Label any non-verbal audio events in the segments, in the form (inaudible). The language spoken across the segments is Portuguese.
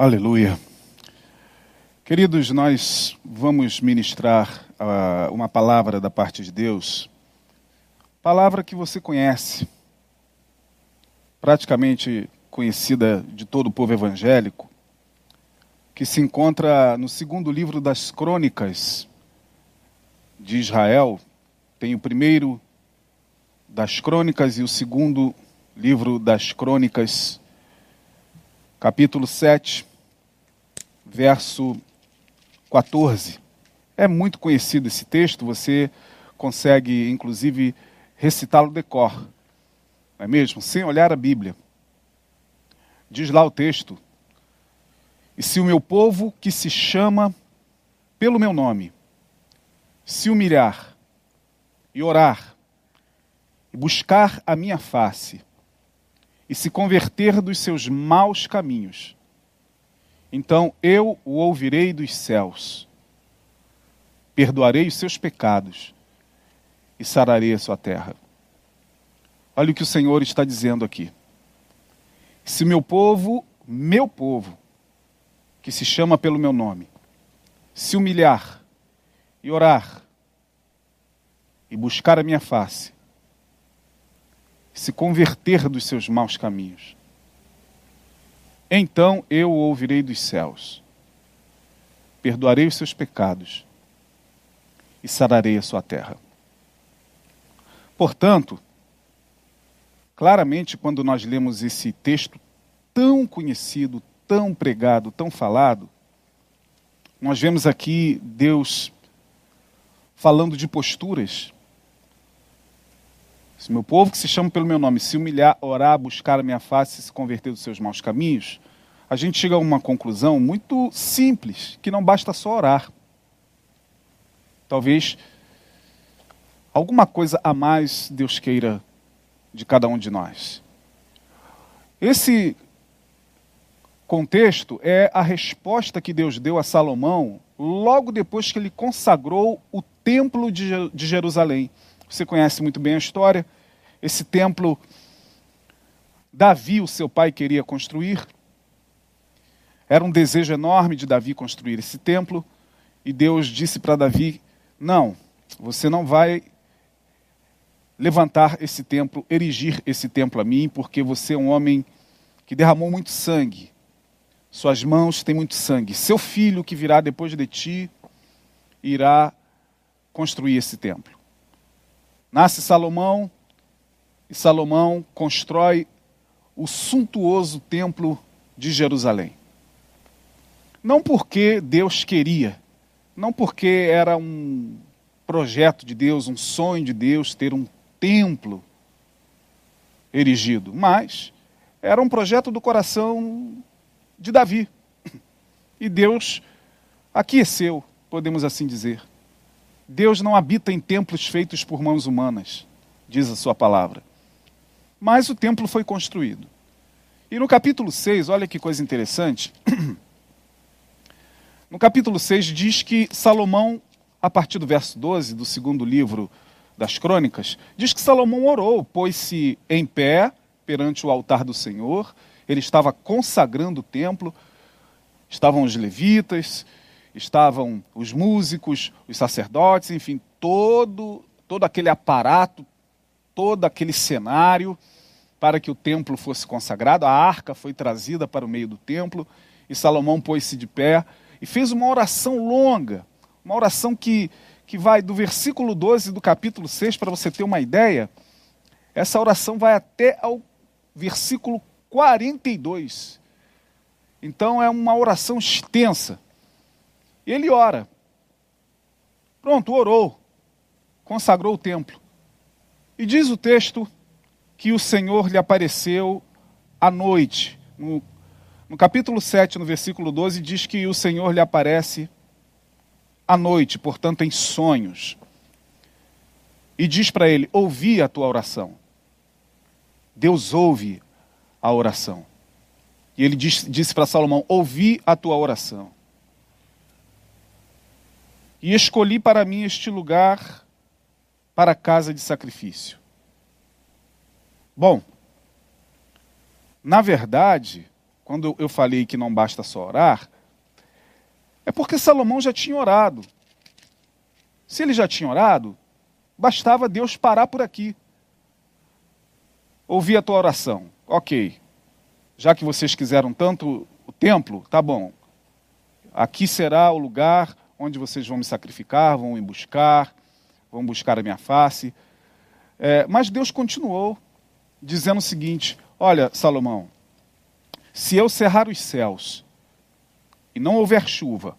Aleluia. Queridos, nós vamos ministrar uh, uma palavra da parte de Deus, palavra que você conhece, praticamente conhecida de todo o povo evangélico, que se encontra no segundo livro das crônicas de Israel. Tem o primeiro das crônicas e o segundo livro das crônicas, capítulo 7, verso 14. É muito conhecido esse texto, você consegue, inclusive, recitá-lo de cor, não é mesmo? Sem olhar a Bíblia. Diz lá o texto: E se o meu povo, que se chama pelo meu nome, se humilhar e orar, e buscar a minha face, e se converter dos seus maus caminhos, então eu o ouvirei dos céus, perdoarei os seus pecados e sararei a sua terra. Olha o que o Senhor está dizendo aqui. Se meu povo, meu povo, que se chama pelo meu nome, se humilhar e orar e buscar a minha face, se converter dos seus maus caminhos, então eu o ouvirei dos céus, perdoarei os seus pecados e sararei a sua terra. Portanto, claramente, quando nós lemos esse texto tão conhecido, tão pregado, tão falado, nós vemos aqui Deus falando de posturas. Se meu povo que se chama pelo meu nome se humilhar, orar, buscar a minha face e se converter dos seus maus caminhos, a gente chega a uma conclusão muito simples, que não basta só orar. Talvez alguma coisa a mais Deus queira de cada um de nós. Esse contexto é a resposta que Deus deu a Salomão logo depois que ele consagrou o templo de Jerusalém. Você conhece muito bem a história. Esse templo, Davi, o seu pai, queria construir. Era um desejo enorme de Davi construir esse templo. E Deus disse para Davi: Não, você não vai levantar esse templo, erigir esse templo a mim, porque você é um homem que derramou muito sangue. Suas mãos têm muito sangue. Seu filho que virá depois de ti irá construir esse templo. Nasce Salomão e Salomão constrói o suntuoso templo de Jerusalém. Não porque Deus queria, não porque era um projeto de Deus, um sonho de Deus ter um templo erigido, mas era um projeto do coração de Davi. E Deus aqueceu, podemos assim dizer. Deus não habita em templos feitos por mãos humanas, diz a sua palavra. Mas o templo foi construído. E no capítulo 6, olha que coisa interessante. (clears throat) No capítulo 6 diz que Salomão, a partir do verso 12 do segundo livro das crônicas, diz que Salomão orou, pôs-se em pé perante o altar do Senhor, ele estava consagrando o templo, estavam os levitas, estavam os músicos, os sacerdotes, enfim, todo, todo aquele aparato, todo aquele cenário para que o templo fosse consagrado. A arca foi trazida para o meio do templo e Salomão pôs-se de pé e fez uma oração longa, uma oração que, que vai do versículo 12 do capítulo 6, para você ter uma ideia. Essa oração vai até ao versículo 42. Então é uma oração extensa. Ele ora. Pronto, orou. Consagrou o templo. E diz o texto que o Senhor lhe apareceu à noite, no no capítulo 7, no versículo 12, diz que o Senhor lhe aparece à noite, portanto, em sonhos. E diz para ele: Ouvi a tua oração. Deus ouve a oração. E ele disse, disse para Salomão: Ouvi a tua oração. E escolhi para mim este lugar para casa de sacrifício. Bom, na verdade, quando eu falei que não basta só orar, é porque Salomão já tinha orado. Se ele já tinha orado, bastava Deus parar por aqui. Ouvir a tua oração. Ok. Já que vocês quiseram tanto o templo, tá bom. Aqui será o lugar onde vocês vão me sacrificar, vão me buscar, vão buscar a minha face. É, mas Deus continuou dizendo o seguinte: Olha, Salomão, se eu cerrar os céus e não houver chuva,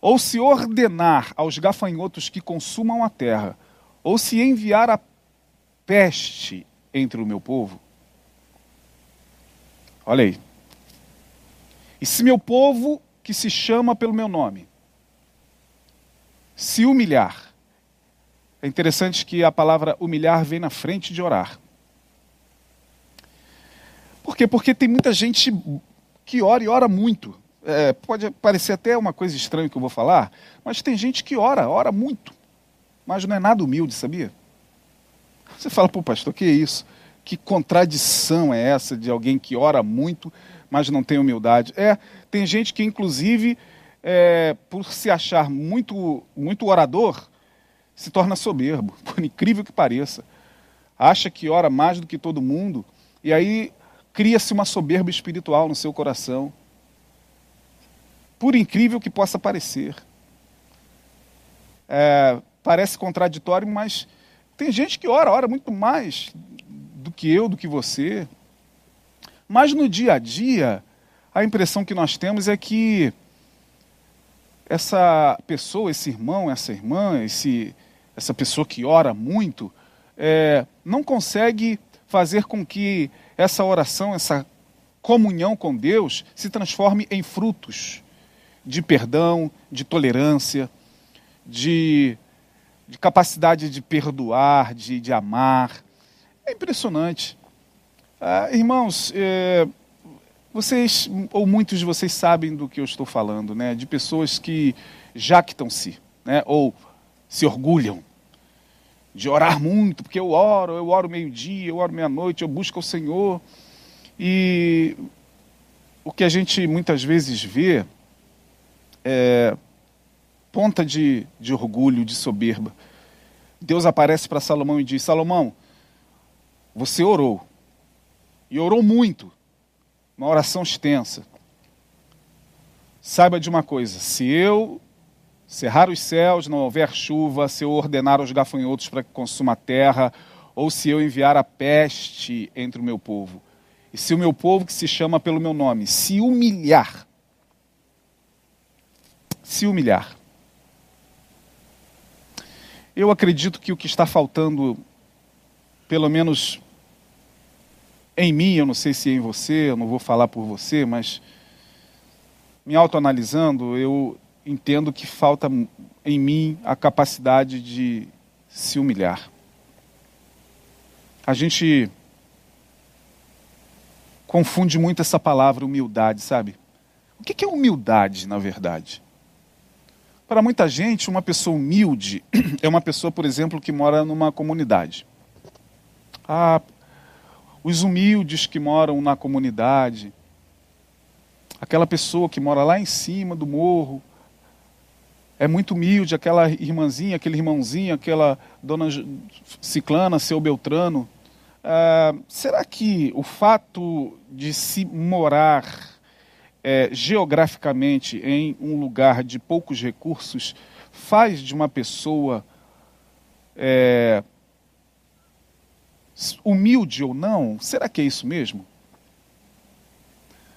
ou se ordenar aos gafanhotos que consumam a terra, ou se enviar a peste entre o meu povo, olha aí. E se meu povo, que se chama pelo meu nome, se humilhar, é interessante que a palavra humilhar vem na frente de orar. Por quê? Porque tem muita gente que ora e ora muito. É, pode parecer até uma coisa estranha que eu vou falar, mas tem gente que ora, ora muito, mas não é nada humilde, sabia? Você fala, pô, pastor, que é isso? Que contradição é essa de alguém que ora muito, mas não tem humildade? É, tem gente que, inclusive, é, por se achar muito, muito orador, se torna soberbo, (laughs) por incrível que pareça. Acha que ora mais do que todo mundo, e aí cria-se uma soberba espiritual no seu coração. Por incrível que possa parecer. É, parece contraditório, mas tem gente que ora, ora muito mais do que eu, do que você. Mas no dia a dia, a impressão que nós temos é que essa pessoa, esse irmão, essa irmã, esse, essa pessoa que ora muito, é, não consegue fazer com que essa oração, essa comunhão com Deus se transforme em frutos de perdão, de tolerância, de, de capacidade de perdoar, de, de, amar. É impressionante. Ah, irmãos, é, vocês, ou muitos de vocês sabem do que eu estou falando, né? de pessoas que jactam-se, né? ou se orgulham de orar muito, porque eu oro, eu oro meio-dia, eu oro meia-noite, eu busco o Senhor. E o que a gente muitas vezes vê é ponta de, de orgulho, de soberba. Deus aparece para Salomão e diz: Salomão, você orou, e orou muito, uma oração extensa. Saiba de uma coisa: se eu cerrar os céus, não houver chuva, se eu ordenar aos gafanhotos para que consuma a terra, ou se eu enviar a peste entre o meu povo. E se o meu povo, que se chama pelo meu nome, se humilhar, se humilhar. Eu acredito que o que está faltando, pelo menos em mim, eu não sei se é em você, eu não vou falar por você, mas me autoanalisando, eu, entendo que falta em mim a capacidade de se humilhar. A gente confunde muito essa palavra humildade, sabe? O que é humildade, na verdade? Para muita gente, uma pessoa humilde (clears throat) é uma pessoa, por exemplo, que mora numa comunidade. Ah, os humildes que moram na comunidade, aquela pessoa que mora lá em cima do morro, é muito humilde, aquela irmãzinha, aquele irmãozinho, aquela dona Ciclana, seu Beltrano. Ah, será que o fato de se morar é, geograficamente em um lugar de poucos recursos faz de uma pessoa é, humilde ou não? Será que é isso mesmo?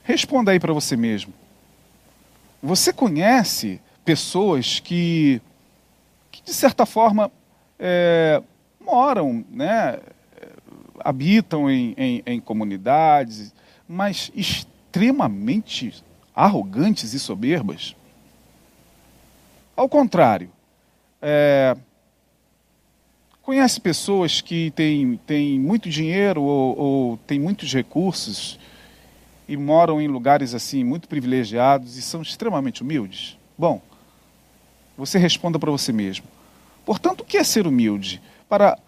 Responda aí para você mesmo. Você conhece pessoas que, que de certa forma, é, moram, né, habitam em, em, em comunidades, mas extremamente arrogantes e soberbas. Ao contrário, é, conhece pessoas que têm, têm muito dinheiro ou, ou têm muitos recursos e moram em lugares assim muito privilegiados e são extremamente humildes? Bom, você responda para você mesmo. Portanto, o que é ser humilde? Para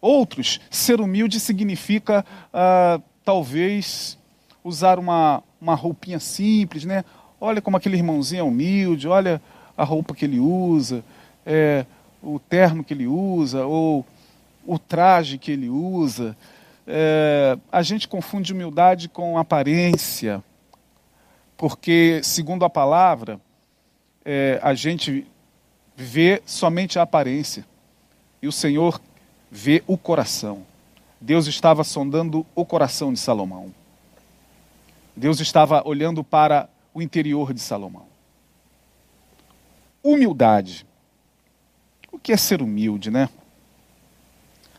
outros, ser humilde significa, ah, talvez, usar uma, uma roupinha simples, né? Olha como aquele irmãozinho é humilde, olha a roupa que ele usa, é, o terno que ele usa, ou o traje que ele usa. É, a gente confunde humildade com aparência, porque, segundo a palavra, é, a gente vê somente a aparência e o Senhor vê o coração. Deus estava sondando o coração de Salomão. Deus estava olhando para o interior de Salomão. Humildade. O que é ser humilde, né?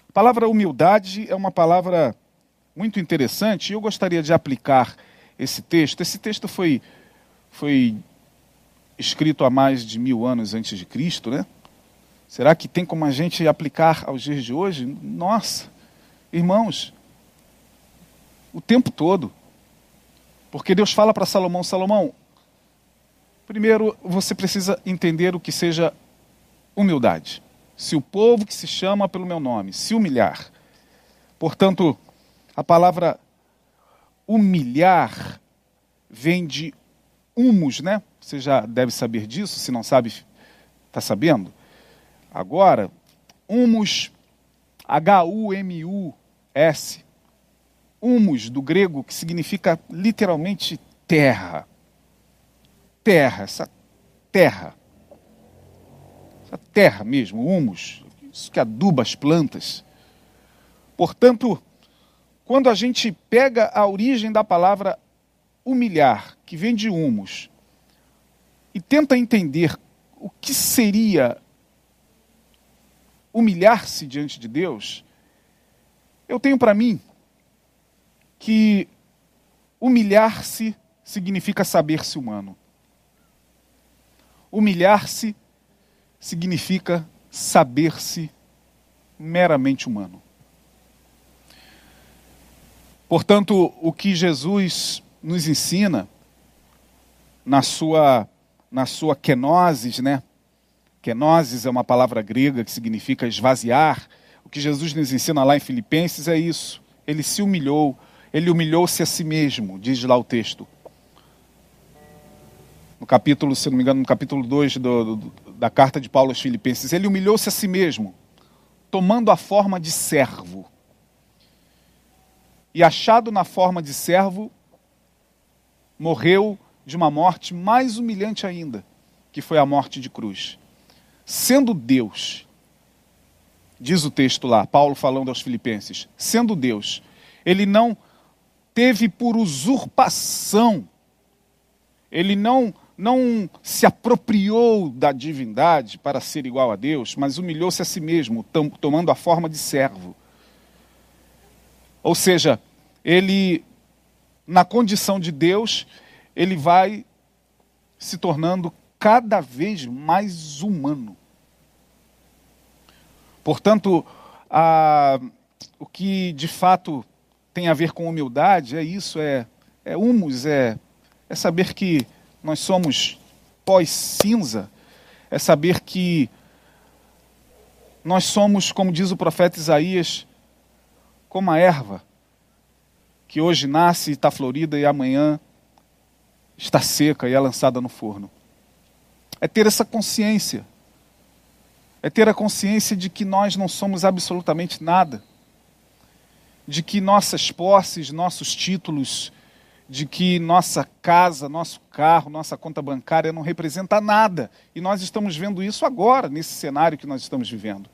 A palavra humildade é uma palavra muito interessante e eu gostaria de aplicar esse texto. Esse texto foi, foi escrito há mais de mil anos antes de Cristo, né? Será que tem como a gente aplicar aos dias de hoje? Nossa, irmãos, o tempo todo. Porque Deus fala para Salomão: Salomão, primeiro você precisa entender o que seja humildade. Se o povo que se chama pelo meu nome se humilhar, portanto, a palavra humilhar vem de humus, né? Você já deve saber disso, se não sabe, está sabendo? Agora, humus, H-U-M-U-S, humus do grego, que significa literalmente terra. Terra, essa terra. Essa terra mesmo, humus, isso que aduba as plantas. Portanto, quando a gente pega a origem da palavra humilhar, que vem de humus, e tenta entender o que seria humilhar-se diante de Deus, eu tenho para mim que humilhar-se significa saber-se humano. Humilhar-se significa saber-se meramente humano. Portanto, o que Jesus nos ensina na sua na sua kenosis, né? Kenosis é uma palavra grega que significa esvaziar. O que Jesus nos ensina lá em Filipenses é isso. Ele se humilhou, ele humilhou-se a si mesmo, diz lá o texto. No capítulo, se não me engano, no capítulo 2 do, do, da carta de Paulo aos Filipenses, ele humilhou-se a si mesmo, tomando a forma de servo. E achado na forma de servo, morreu de uma morte mais humilhante ainda, que foi a morte de cruz. Sendo Deus, diz o texto lá, Paulo falando aos Filipenses, sendo Deus, ele não teve por usurpação, ele não não se apropriou da divindade para ser igual a Deus, mas humilhou-se a si mesmo, tomando a forma de servo. Ou seja, ele, na condição de Deus, ele vai se tornando cada vez mais humano. Portanto, a, o que de fato tem a ver com humildade é isso, é, é humus, é, é saber que nós somos pós-cinza, é saber que nós somos, como diz o profeta Isaías, como a erva, que hoje nasce e está florida e amanhã está seca e é lançada no forno. É ter essa consciência. É ter a consciência de que nós não somos absolutamente nada. De que nossas posses, nossos títulos, de que nossa casa, nosso carro, nossa conta bancária não representa nada. E nós estamos vendo isso agora, nesse cenário que nós estamos vivendo.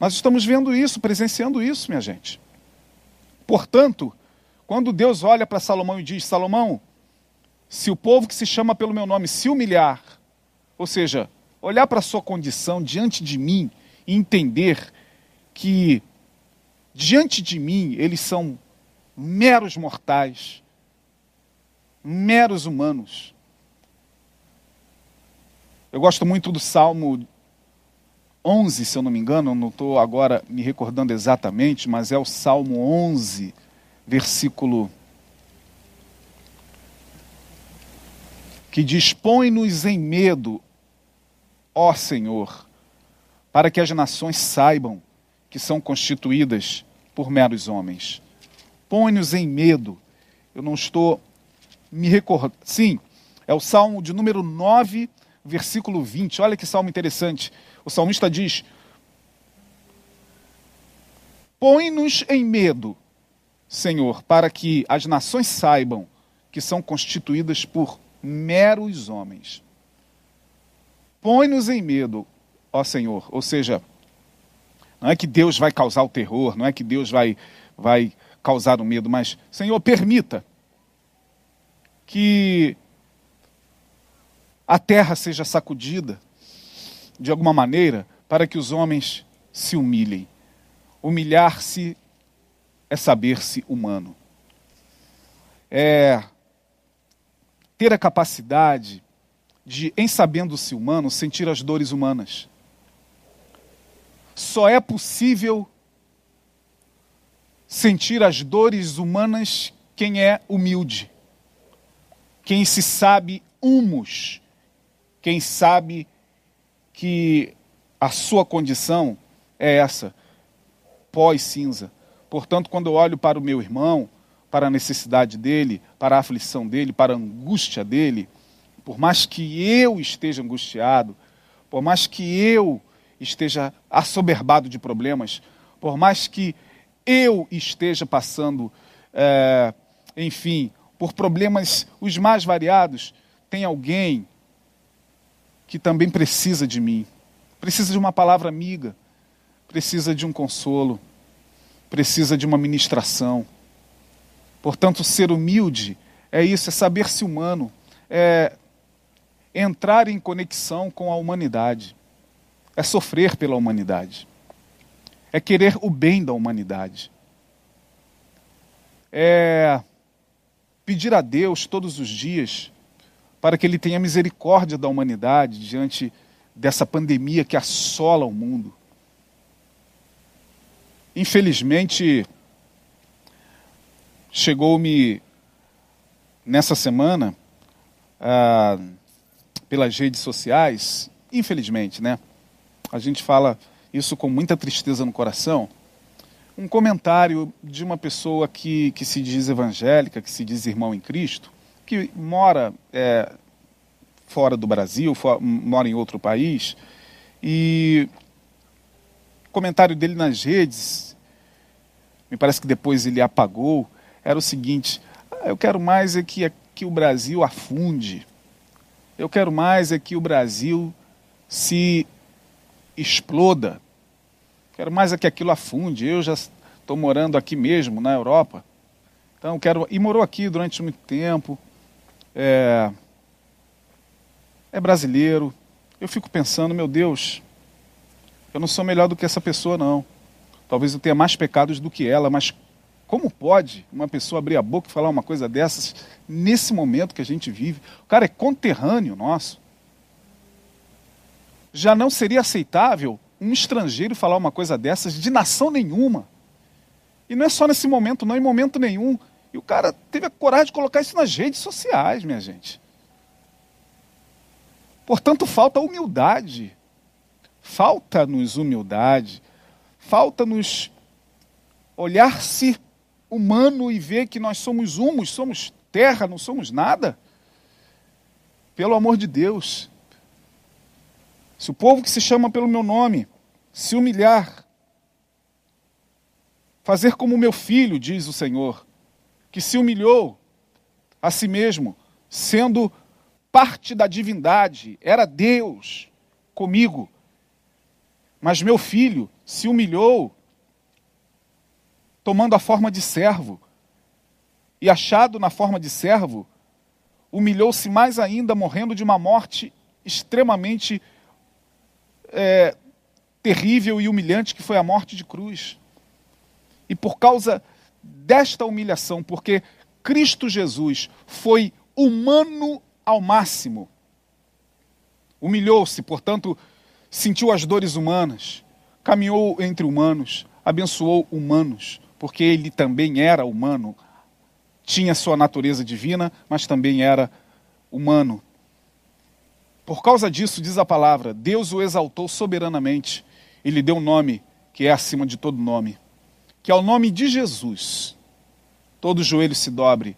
Nós estamos vendo isso, presenciando isso, minha gente. Portanto, quando Deus olha para Salomão e diz: Salomão, se o povo que se chama pelo meu nome se humilhar, ou seja, olhar para a sua condição diante de mim e entender que diante de mim eles são meros mortais, meros humanos. Eu gosto muito do Salmo 11, se eu não me engano, não estou agora me recordando exatamente, mas é o Salmo 11, versículo que dispõe-nos em medo, ó Senhor, para que as nações saibam que são constituídas por meros homens. Põe-nos em medo. Eu não estou me. Sim, é o Salmo de número 9, versículo 20. Olha que salmo interessante. O salmista diz: Põe-nos em medo, Senhor, para que as nações saibam que são constituídas por meros homens. Põe-nos em medo, ó Senhor. Ou seja, não é que Deus vai causar o terror, não é que Deus vai, vai causar o medo, mas, Senhor, permita que a terra seja sacudida de alguma maneira para que os homens se humilhem. Humilhar-se é saber-se humano. É ter a capacidade de, em sabendo-se humano, sentir as dores humanas. Só é possível sentir as dores humanas quem é humilde, quem se sabe humus, quem sabe que a sua condição é essa, pós-cinza. Portanto, quando eu olho para o meu irmão, para a necessidade dele, para a aflição dele, para a angústia dele, por mais que eu esteja angustiado, por mais que eu esteja assoberbado de problemas, por mais que eu esteja passando, é, enfim, por problemas os mais variados, tem alguém que também precisa de mim, precisa de uma palavra amiga, precisa de um consolo, precisa de uma ministração. Portanto, ser humilde é isso, é saber-se humano, é entrar em conexão com a humanidade. É sofrer pela humanidade, é querer o bem da humanidade, é pedir a Deus todos os dias para que Ele tenha misericórdia da humanidade diante dessa pandemia que assola o mundo. Infelizmente, chegou-me nessa semana, ah, pelas redes sociais, infelizmente, né? a gente fala isso com muita tristeza no coração, um comentário de uma pessoa que, que se diz evangélica, que se diz irmão em Cristo, que mora é, fora do Brasil, for, mora em outro país, e o comentário dele nas redes, me parece que depois ele apagou, era o seguinte: ah, eu quero mais é que, é que o Brasil afunde, eu quero mais é que o Brasil se exploda. Quero mais é que aquilo afunde. Eu já estou morando aqui mesmo, na Europa. Então quero. E morou aqui durante muito tempo. É, é brasileiro. Eu fico pensando, meu Deus, eu não sou melhor do que essa pessoa, não. Talvez eu tenha mais pecados do que ela, mas como pode uma pessoa abrir a boca e falar uma coisa dessas nesse momento que a gente vive? O cara é conterrâneo nosso já não seria aceitável um estrangeiro falar uma coisa dessas de nação nenhuma. E não é só nesse momento, não, em momento nenhum. E o cara teve a coragem de colocar isso nas redes sociais, minha gente. Portanto, falta humildade. Falta-nos humildade. Falta-nos olhar-se humano e ver que nós somos humus, somos terra, não somos nada. Pelo amor de Deus. Se o povo que se chama pelo meu nome se humilhar, fazer como meu filho, diz o Senhor, que se humilhou a si mesmo, sendo parte da divindade, era Deus comigo. Mas meu filho se humilhou, tomando a forma de servo, e achado na forma de servo, humilhou-se mais ainda, morrendo de uma morte extremamente é, terrível e humilhante que foi a morte de cruz. E por causa desta humilhação, porque Cristo Jesus foi humano ao máximo, humilhou-se, portanto, sentiu as dores humanas, caminhou entre humanos, abençoou humanos, porque ele também era humano, tinha sua natureza divina, mas também era humano. Por causa disso, diz a palavra, Deus o exaltou soberanamente e lhe deu um nome que é acima de todo nome, que é o nome de Jesus. Todo joelho se dobre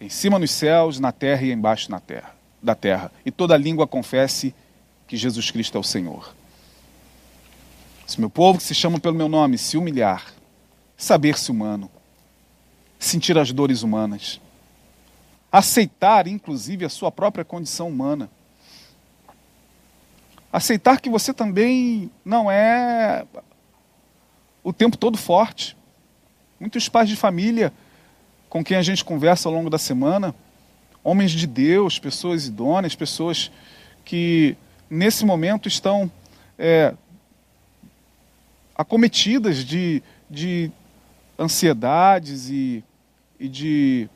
em cima nos céus, na terra e embaixo na terra, da terra. E toda língua confesse que Jesus Cristo é o Senhor. Se meu povo que se chama pelo meu nome se humilhar, saber-se humano, sentir as dores humanas, aceitar inclusive a sua própria condição humana, aceitar que você também não é o tempo todo forte. Muitos pais de família com quem a gente conversa ao longo da semana, homens de Deus, pessoas idôneas, pessoas que nesse momento estão é, acometidas de, de ansiedades e, e de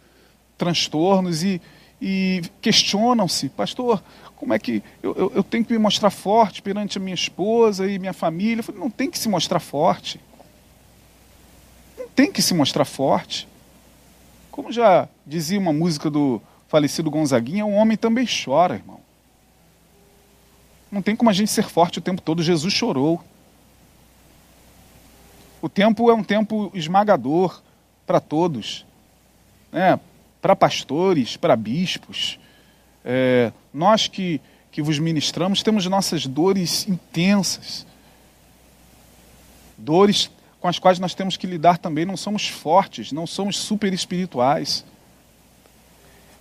transtornos e, e questionam-se, pastor, como é que eu, eu, eu, tenho que me mostrar forte perante a minha esposa e minha família? Eu falei, não tem que se mostrar forte. Não tem que se mostrar forte. Como já dizia uma música do falecido Gonzaguinha, um homem também chora, irmão. Não tem como a gente ser forte o tempo todo. Jesus chorou. O tempo é um tempo esmagador para todos, né? para pastores, para bispos. É, nós que, que vos ministramos temos nossas dores intensas, dores com as quais nós temos que lidar também. Não somos fortes, não somos super espirituais.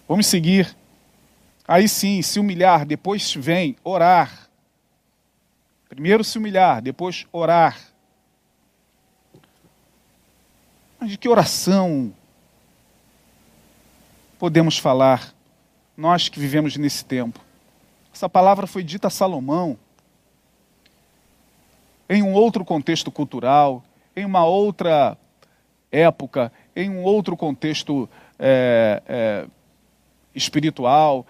Vamos seguir. Aí sim, se humilhar, depois vem orar. Primeiro se humilhar, depois orar. Mas de que oração podemos falar, nós que vivemos nesse tempo? Essa palavra foi dita a Salomão em um outro contexto cultural, em uma outra época, em um outro contexto é, é, espiritual,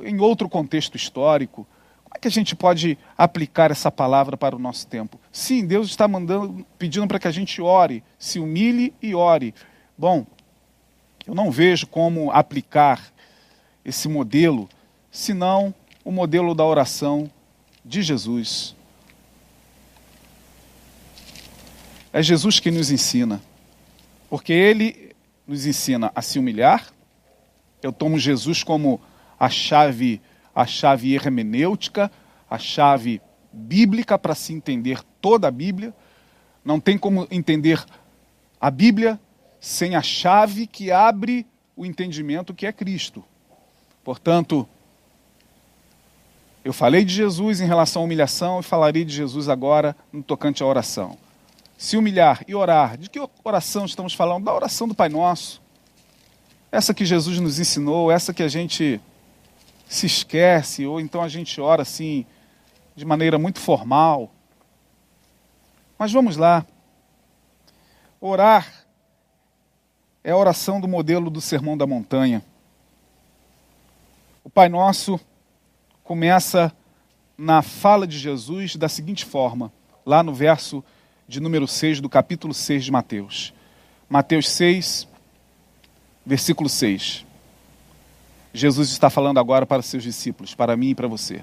em outro contexto histórico. Como é que a gente pode aplicar essa palavra para o nosso tempo? Sim, Deus está mandando, pedindo para que a gente ore, se humilhe e ore. Bom, eu não vejo como aplicar esse modelo, senão o modelo da oração de Jesus. É Jesus que nos ensina. Porque ele nos ensina a se humilhar. Eu tomo Jesus como a chave, a chave hermenêutica, a chave bíblica para se entender toda a Bíblia. Não tem como entender a Bíblia sem a chave que abre o entendimento que é Cristo. Portanto, eu falei de Jesus em relação à humilhação e falarei de Jesus agora no tocante à oração se humilhar e orar. De que oração estamos falando? Da oração do Pai Nosso. Essa que Jesus nos ensinou, essa que a gente se esquece, ou então a gente ora assim, de maneira muito formal. Mas vamos lá. Orar é a oração do modelo do Sermão da Montanha. O Pai Nosso começa na fala de Jesus da seguinte forma, lá no verso de número 6 do capítulo 6 de Mateus. Mateus 6, versículo 6. Jesus está falando agora para seus discípulos, para mim e para você.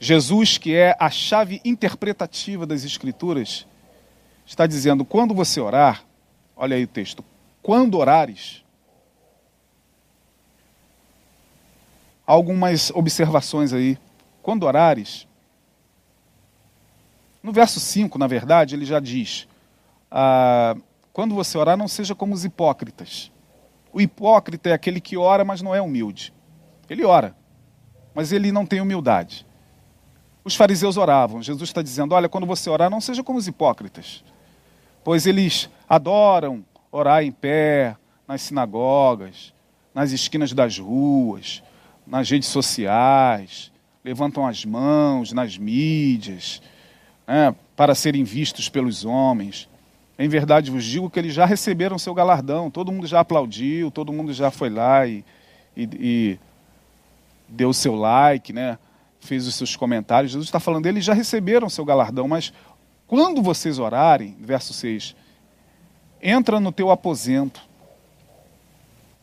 Jesus, que é a chave interpretativa das Escrituras, está dizendo: quando você orar, olha aí o texto, quando orares, algumas observações aí. Quando orares, no verso 5, na verdade, ele já diz: ah, quando você orar, não seja como os hipócritas. O hipócrita é aquele que ora, mas não é humilde. Ele ora, mas ele não tem humildade. Os fariseus oravam. Jesus está dizendo: olha, quando você orar, não seja como os hipócritas, pois eles adoram orar em pé, nas sinagogas, nas esquinas das ruas, nas redes sociais, levantam as mãos nas mídias né, para serem vistos pelos homens. Em verdade vos digo que eles já receberam seu galardão, todo mundo já aplaudiu, todo mundo já foi lá e, e, e deu seu like, né, fez os seus comentários. Jesus está falando, eles já receberam seu galardão, mas quando vocês orarem, verso 6, entra no teu aposento.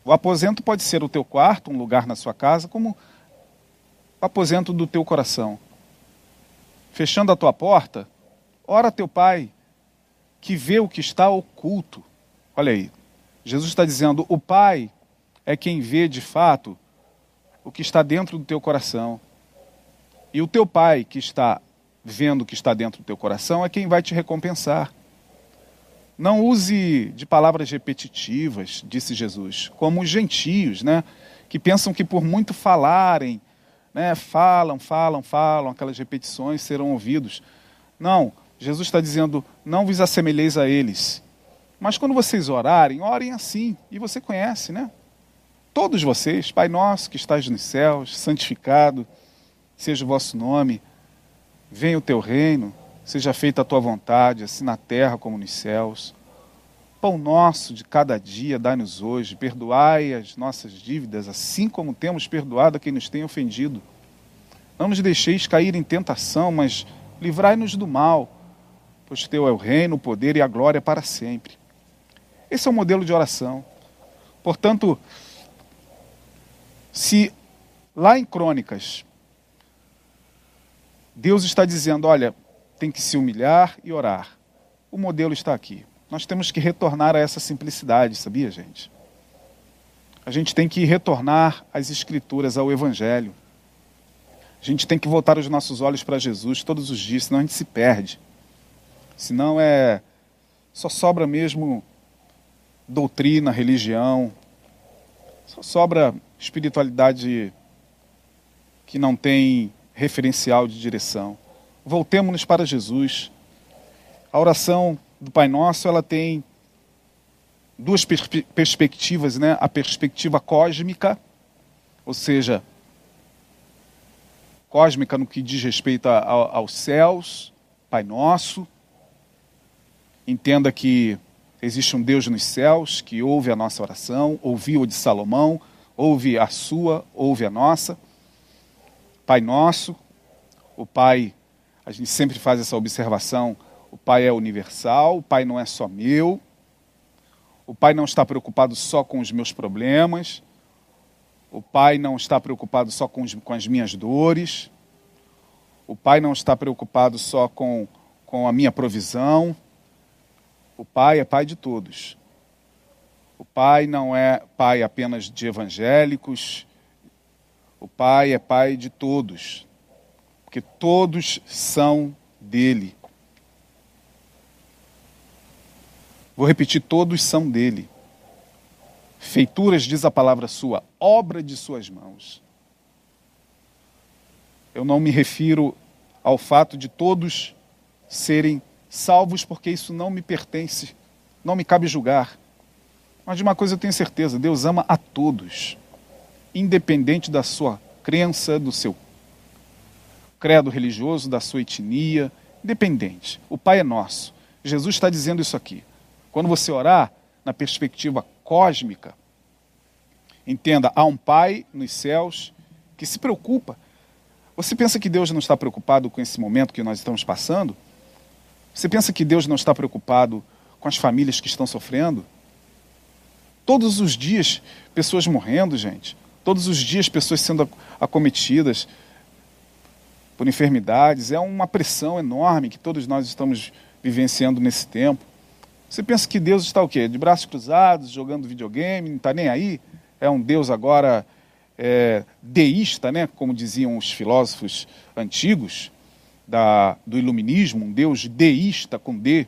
O aposento pode ser o teu quarto, um lugar na sua casa, como o aposento do teu coração fechando a tua porta, ora teu pai, que vê o que está oculto. Olha aí. Jesus está dizendo: o Pai é quem vê de fato o que está dentro do teu coração. E o teu Pai que está vendo o que está dentro do teu coração é quem vai te recompensar. Não use de palavras repetitivas, disse Jesus, como os gentios, né? Que pensam que por muito falarem, né? Falam, falam, falam, aquelas repetições serão ouvidos. Não, Jesus está dizendo: não vos assemelheis a eles. Mas quando vocês orarem, orem assim. E você conhece, né? Todos vocês, Pai nosso que estás nos céus, santificado seja o vosso nome, venha o teu reino, seja feita a tua vontade, assim na terra como nos céus. Pão nosso de cada dia, dai-nos hoje, perdoai as nossas dívidas, assim como temos perdoado a quem nos tem ofendido. Não nos deixeis cair em tentação, mas livrai-nos do mal, pois teu é o reino, o poder e a glória para sempre. Esse é o modelo de oração. Portanto, se lá em Crônicas, Deus está dizendo: olha, tem que se humilhar e orar. O modelo está aqui. Nós temos que retornar a essa simplicidade, sabia, gente? A gente tem que retornar às Escrituras, ao Evangelho. A gente tem que voltar os nossos olhos para Jesus todos os dias, senão a gente se perde. Senão é. Só sobra mesmo doutrina, religião, só sobra espiritualidade que não tem referencial de direção. Voltemos-nos para Jesus. A oração do Pai Nosso, ela tem duas perspe perspectivas, né? A perspectiva cósmica, ou seja, cósmica no que diz respeito a, a, aos céus, Pai Nosso. Entenda que existe um Deus nos céus que ouve a nossa oração, ouviu a de Salomão, ouve a sua, ouve a nossa. Pai Nosso, o Pai, a gente sempre faz essa observação, o Pai é universal, o Pai não é só meu, o Pai não está preocupado só com os meus problemas, o Pai não está preocupado só com, os, com as minhas dores, o Pai não está preocupado só com, com a minha provisão, o Pai é Pai de todos. O Pai não é Pai apenas de evangélicos, o Pai é Pai de todos, porque todos são dele. Vou repetir: todos são dele. Feituras, diz a palavra sua, obra de suas mãos. Eu não me refiro ao fato de todos serem salvos, porque isso não me pertence, não me cabe julgar. Mas de uma coisa eu tenho certeza: Deus ama a todos, independente da sua crença, do seu credo religioso, da sua etnia, independente. O Pai é nosso. Jesus está dizendo isso aqui. Quando você orar na perspectiva cósmica, entenda, há um Pai nos céus que se preocupa. Você pensa que Deus não está preocupado com esse momento que nós estamos passando? Você pensa que Deus não está preocupado com as famílias que estão sofrendo? Todos os dias, pessoas morrendo, gente. Todos os dias, pessoas sendo acometidas por enfermidades, é uma pressão enorme que todos nós estamos vivenciando nesse tempo. Você pensa que Deus está o quê? De braços cruzados, jogando videogame, não está nem aí? É um Deus agora é, deísta, né? como diziam os filósofos antigos da, do iluminismo, um Deus deísta com D.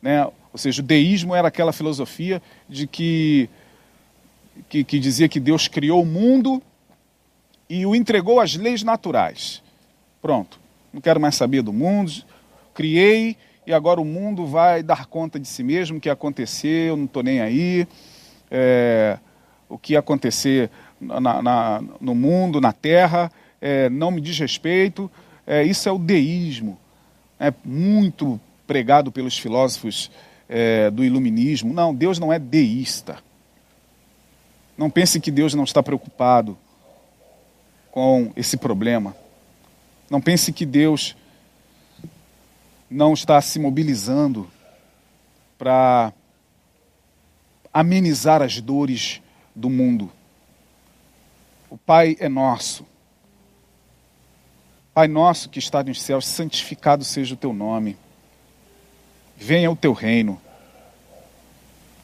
Né? Ou seja, o deísmo era aquela filosofia de que, que, que dizia que Deus criou o mundo e o entregou às leis naturais. Pronto, não quero mais saber do mundo, criei e agora o mundo vai dar conta de si mesmo, o que acontecer, eu não estou nem aí, é, o que acontecer na, na, no mundo, na terra, é, não me diz respeito, é, isso é o deísmo, é muito pregado pelos filósofos é, do iluminismo. Não, Deus não é deísta. Não pense que Deus não está preocupado com esse problema. Não pense que Deus não está se mobilizando para amenizar as dores do mundo. O Pai é nosso. Pai nosso que está nos céus, santificado seja o teu nome. Venha o teu reino.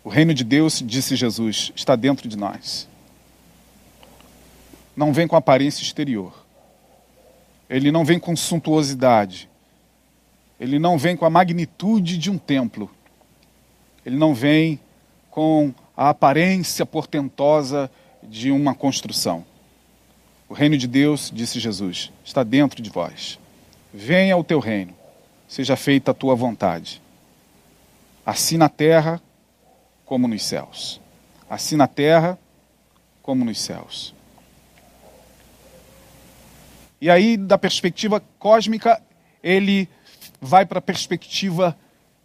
O reino de Deus, disse Jesus, está dentro de nós. Não vem com aparência exterior. Ele não vem com suntuosidade. Ele não vem com a magnitude de um templo. Ele não vem com a aparência portentosa de uma construção. O reino de Deus, disse Jesus, está dentro de vós. Venha o teu reino, seja feita a tua vontade, assim na terra como nos céus. Assim na terra como nos céus. E aí, da perspectiva cósmica, ele vai para a perspectiva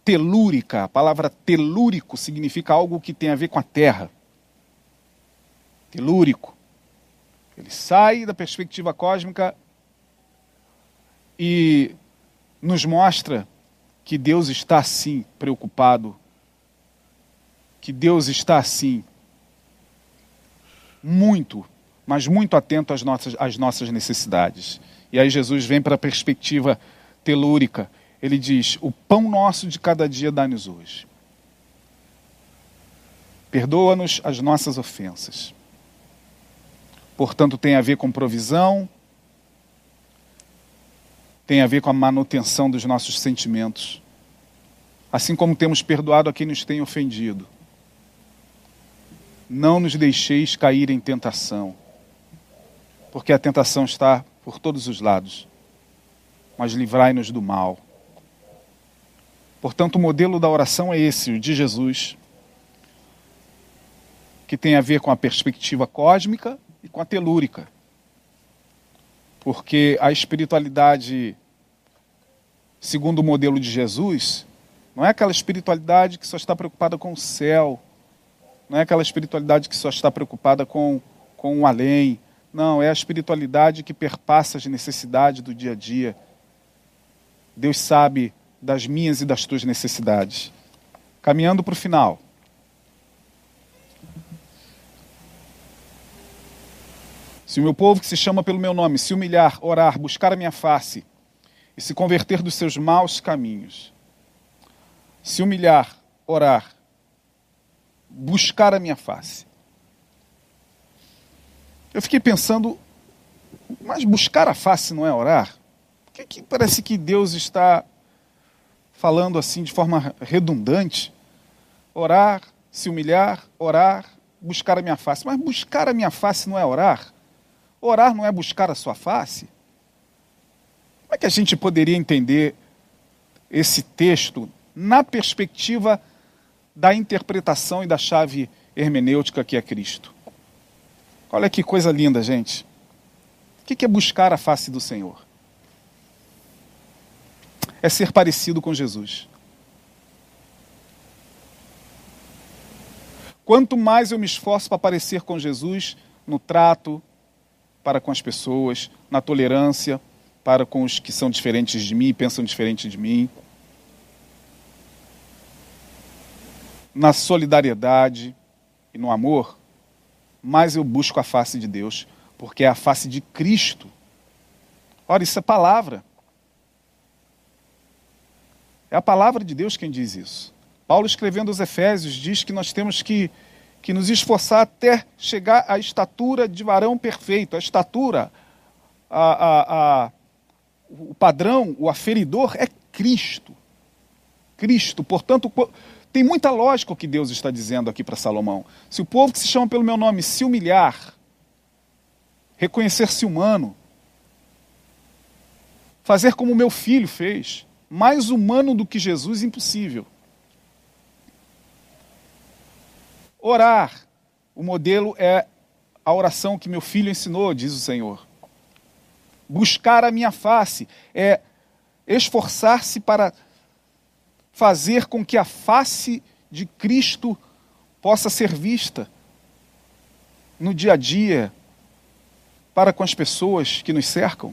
telúrica. A palavra telúrico significa algo que tem a ver com a terra. Telúrico. Ele sai da perspectiva cósmica e nos mostra que Deus está assim preocupado, que Deus está assim muito, mas muito atento às nossas, às nossas necessidades. E aí Jesus vem para a perspectiva telúrica. Ele diz: O pão nosso de cada dia dá-nos hoje. Perdoa-nos as nossas ofensas Portanto, tem a ver com provisão, tem a ver com a manutenção dos nossos sentimentos. Assim como temos perdoado a quem nos tem ofendido. Não nos deixeis cair em tentação, porque a tentação está por todos os lados, mas livrai-nos do mal. Portanto, o modelo da oração é esse, o de Jesus, que tem a ver com a perspectiva cósmica e com a telúrica. Porque a espiritualidade, segundo o modelo de Jesus, não é aquela espiritualidade que só está preocupada com o céu, não é aquela espiritualidade que só está preocupada com, com o além. Não, é a espiritualidade que perpassa as necessidades do dia a dia. Deus sabe das minhas e das tuas necessidades. Caminhando para o final. Se o meu povo que se chama pelo meu nome se humilhar, orar, buscar a minha face e se converter dos seus maus caminhos, se humilhar, orar, buscar a minha face. Eu fiquei pensando, mas buscar a face não é orar? Por que, que parece que Deus está falando assim de forma redundante? Orar, se humilhar, orar, buscar a minha face. Mas buscar a minha face não é orar? Orar não é buscar a sua face? Como é que a gente poderia entender esse texto na perspectiva da interpretação e da chave hermenêutica que é Cristo? Olha que coisa linda, gente. O que é buscar a face do Senhor? É ser parecido com Jesus. Quanto mais eu me esforço para parecer com Jesus no trato, para com as pessoas, na tolerância para com os que são diferentes de mim, pensam diferente de mim, na solidariedade e no amor, mais eu busco a face de Deus, porque é a face de Cristo. Ora, isso é palavra. É a palavra de Deus quem diz isso. Paulo, escrevendo aos Efésios, diz que nós temos que que nos esforçar até chegar à estatura de varão perfeito. A estatura, a, a, a, o padrão, o aferidor é Cristo. Cristo. Portanto, tem muita lógica o que Deus está dizendo aqui para Salomão. Se o povo que se chama pelo meu nome se humilhar, reconhecer-se humano, fazer como meu filho fez, mais humano do que Jesus, impossível. Orar. O modelo é a oração que meu filho ensinou, diz o Senhor. Buscar a minha face é esforçar-se para fazer com que a face de Cristo possa ser vista no dia a dia para com as pessoas que nos cercam.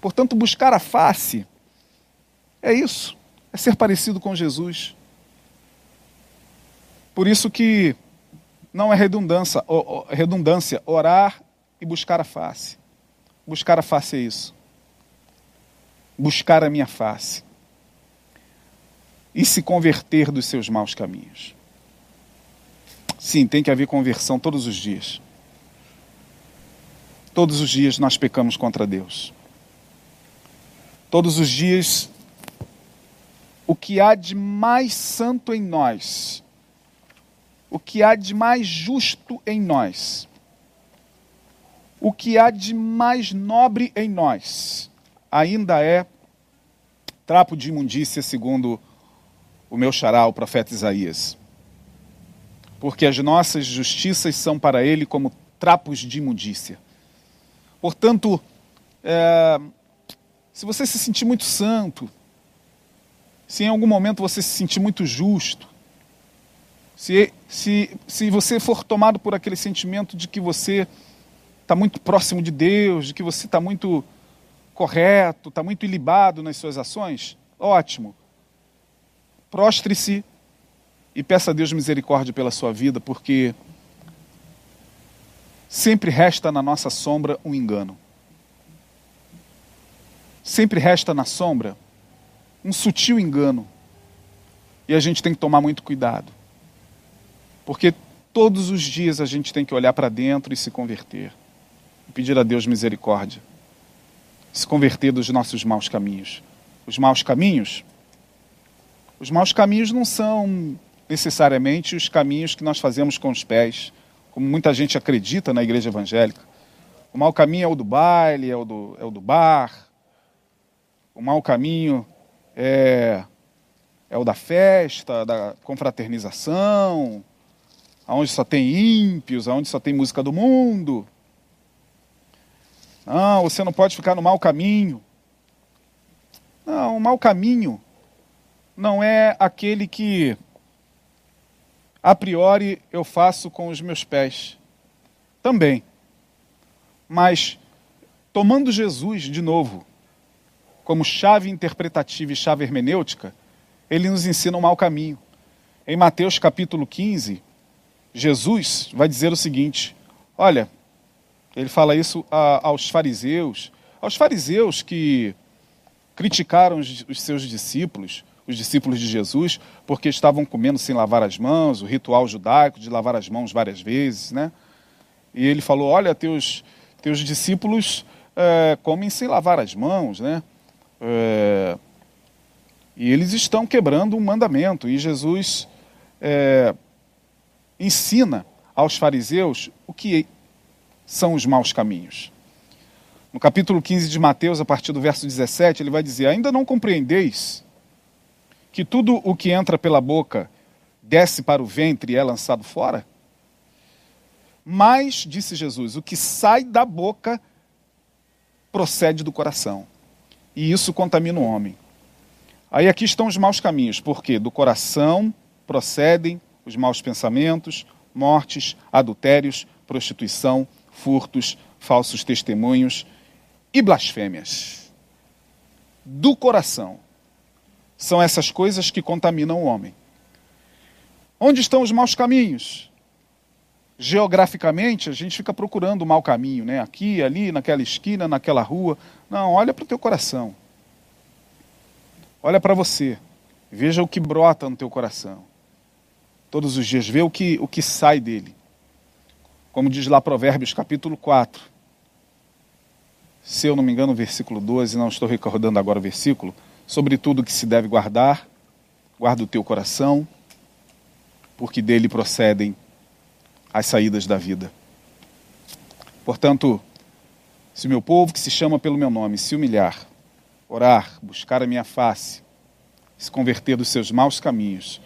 Portanto, buscar a face é isso, é ser parecido com Jesus. Por isso que não é redundância, redundância orar e buscar a face. Buscar a face é isso. Buscar a minha face. E se converter dos seus maus caminhos. Sim, tem que haver conversão todos os dias. Todos os dias nós pecamos contra Deus. Todos os dias, o que há de mais santo em nós, o que há de mais justo em nós, o que há de mais nobre em nós, ainda é trapo de imundícia, segundo o meu xará, o profeta Isaías. Porque as nossas justiças são para ele como trapos de imundícia. Portanto, é, se você se sentir muito santo, se em algum momento você se sentir muito justo, se, se, se você for tomado por aquele sentimento de que você está muito próximo de Deus, de que você está muito correto, está muito ilibado nas suas ações, ótimo. Prostre-se e peça a Deus misericórdia pela sua vida, porque sempre resta na nossa sombra um engano. Sempre resta na sombra um sutil engano. E a gente tem que tomar muito cuidado. Porque todos os dias a gente tem que olhar para dentro e se converter. E pedir a Deus misericórdia se converter dos nossos maus caminhos. Os maus caminhos? Os maus caminhos não são necessariamente os caminhos que nós fazemos com os pés, como muita gente acredita na igreja evangélica. O mau caminho é o do baile, é o do, é o do bar. O mau caminho é, é o da festa, da confraternização, aonde só tem ímpios, aonde só tem música do mundo. Não, você não pode ficar no mau caminho. Não, o mau caminho não é aquele que a priori eu faço com os meus pés. Também. Mas tomando Jesus de novo como chave interpretativa e chave hermenêutica, ele nos ensina um mau caminho. Em Mateus capítulo 15, Jesus vai dizer o seguinte: Olha, ele fala isso a, aos fariseus, aos fariseus que criticaram os, os seus discípulos, os discípulos de Jesus, porque estavam comendo sem lavar as mãos, o ritual judaico de lavar as mãos várias vezes, né? E ele falou: Olha, teus, teus discípulos é, comem sem lavar as mãos, né? É, e eles estão quebrando um mandamento. E Jesus é, ensina aos fariseus o que são os maus caminhos. No capítulo 15 de Mateus, a partir do verso 17, ele vai dizer: Ainda não compreendeis que tudo o que entra pela boca desce para o ventre e é lançado fora? Mas, disse Jesus, o que sai da boca procede do coração. E isso contamina o homem. Aí aqui estão os maus caminhos, porque do coração procedem os maus pensamentos, mortes, adultérios, prostituição, furtos, falsos testemunhos e blasfêmias. Do coração. São essas coisas que contaminam o homem. Onde estão os maus caminhos? Geograficamente, a gente fica procurando o mau caminho, né? Aqui, ali, naquela esquina, naquela rua. Não, olha para o teu coração. Olha para você. Veja o que brota no teu coração. Todos os dias, vê o que, o que sai dele. Como diz lá Provérbios capítulo 4. Se eu não me engano, versículo 12, não estou recordando agora o versículo. Sobre tudo que se deve guardar, guarda o teu coração, porque dele procedem as saídas da vida. Portanto, se o meu povo que se chama pelo meu nome se humilhar, orar, buscar a minha face, se converter dos seus maus caminhos,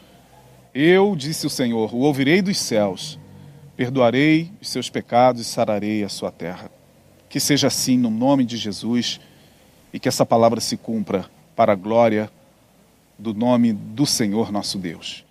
eu, disse o Senhor, o ouvirei dos céus perdoarei os seus pecados e sararei a sua terra. Que seja assim no nome de Jesus e que essa palavra se cumpra para a glória do nome do Senhor nosso Deus.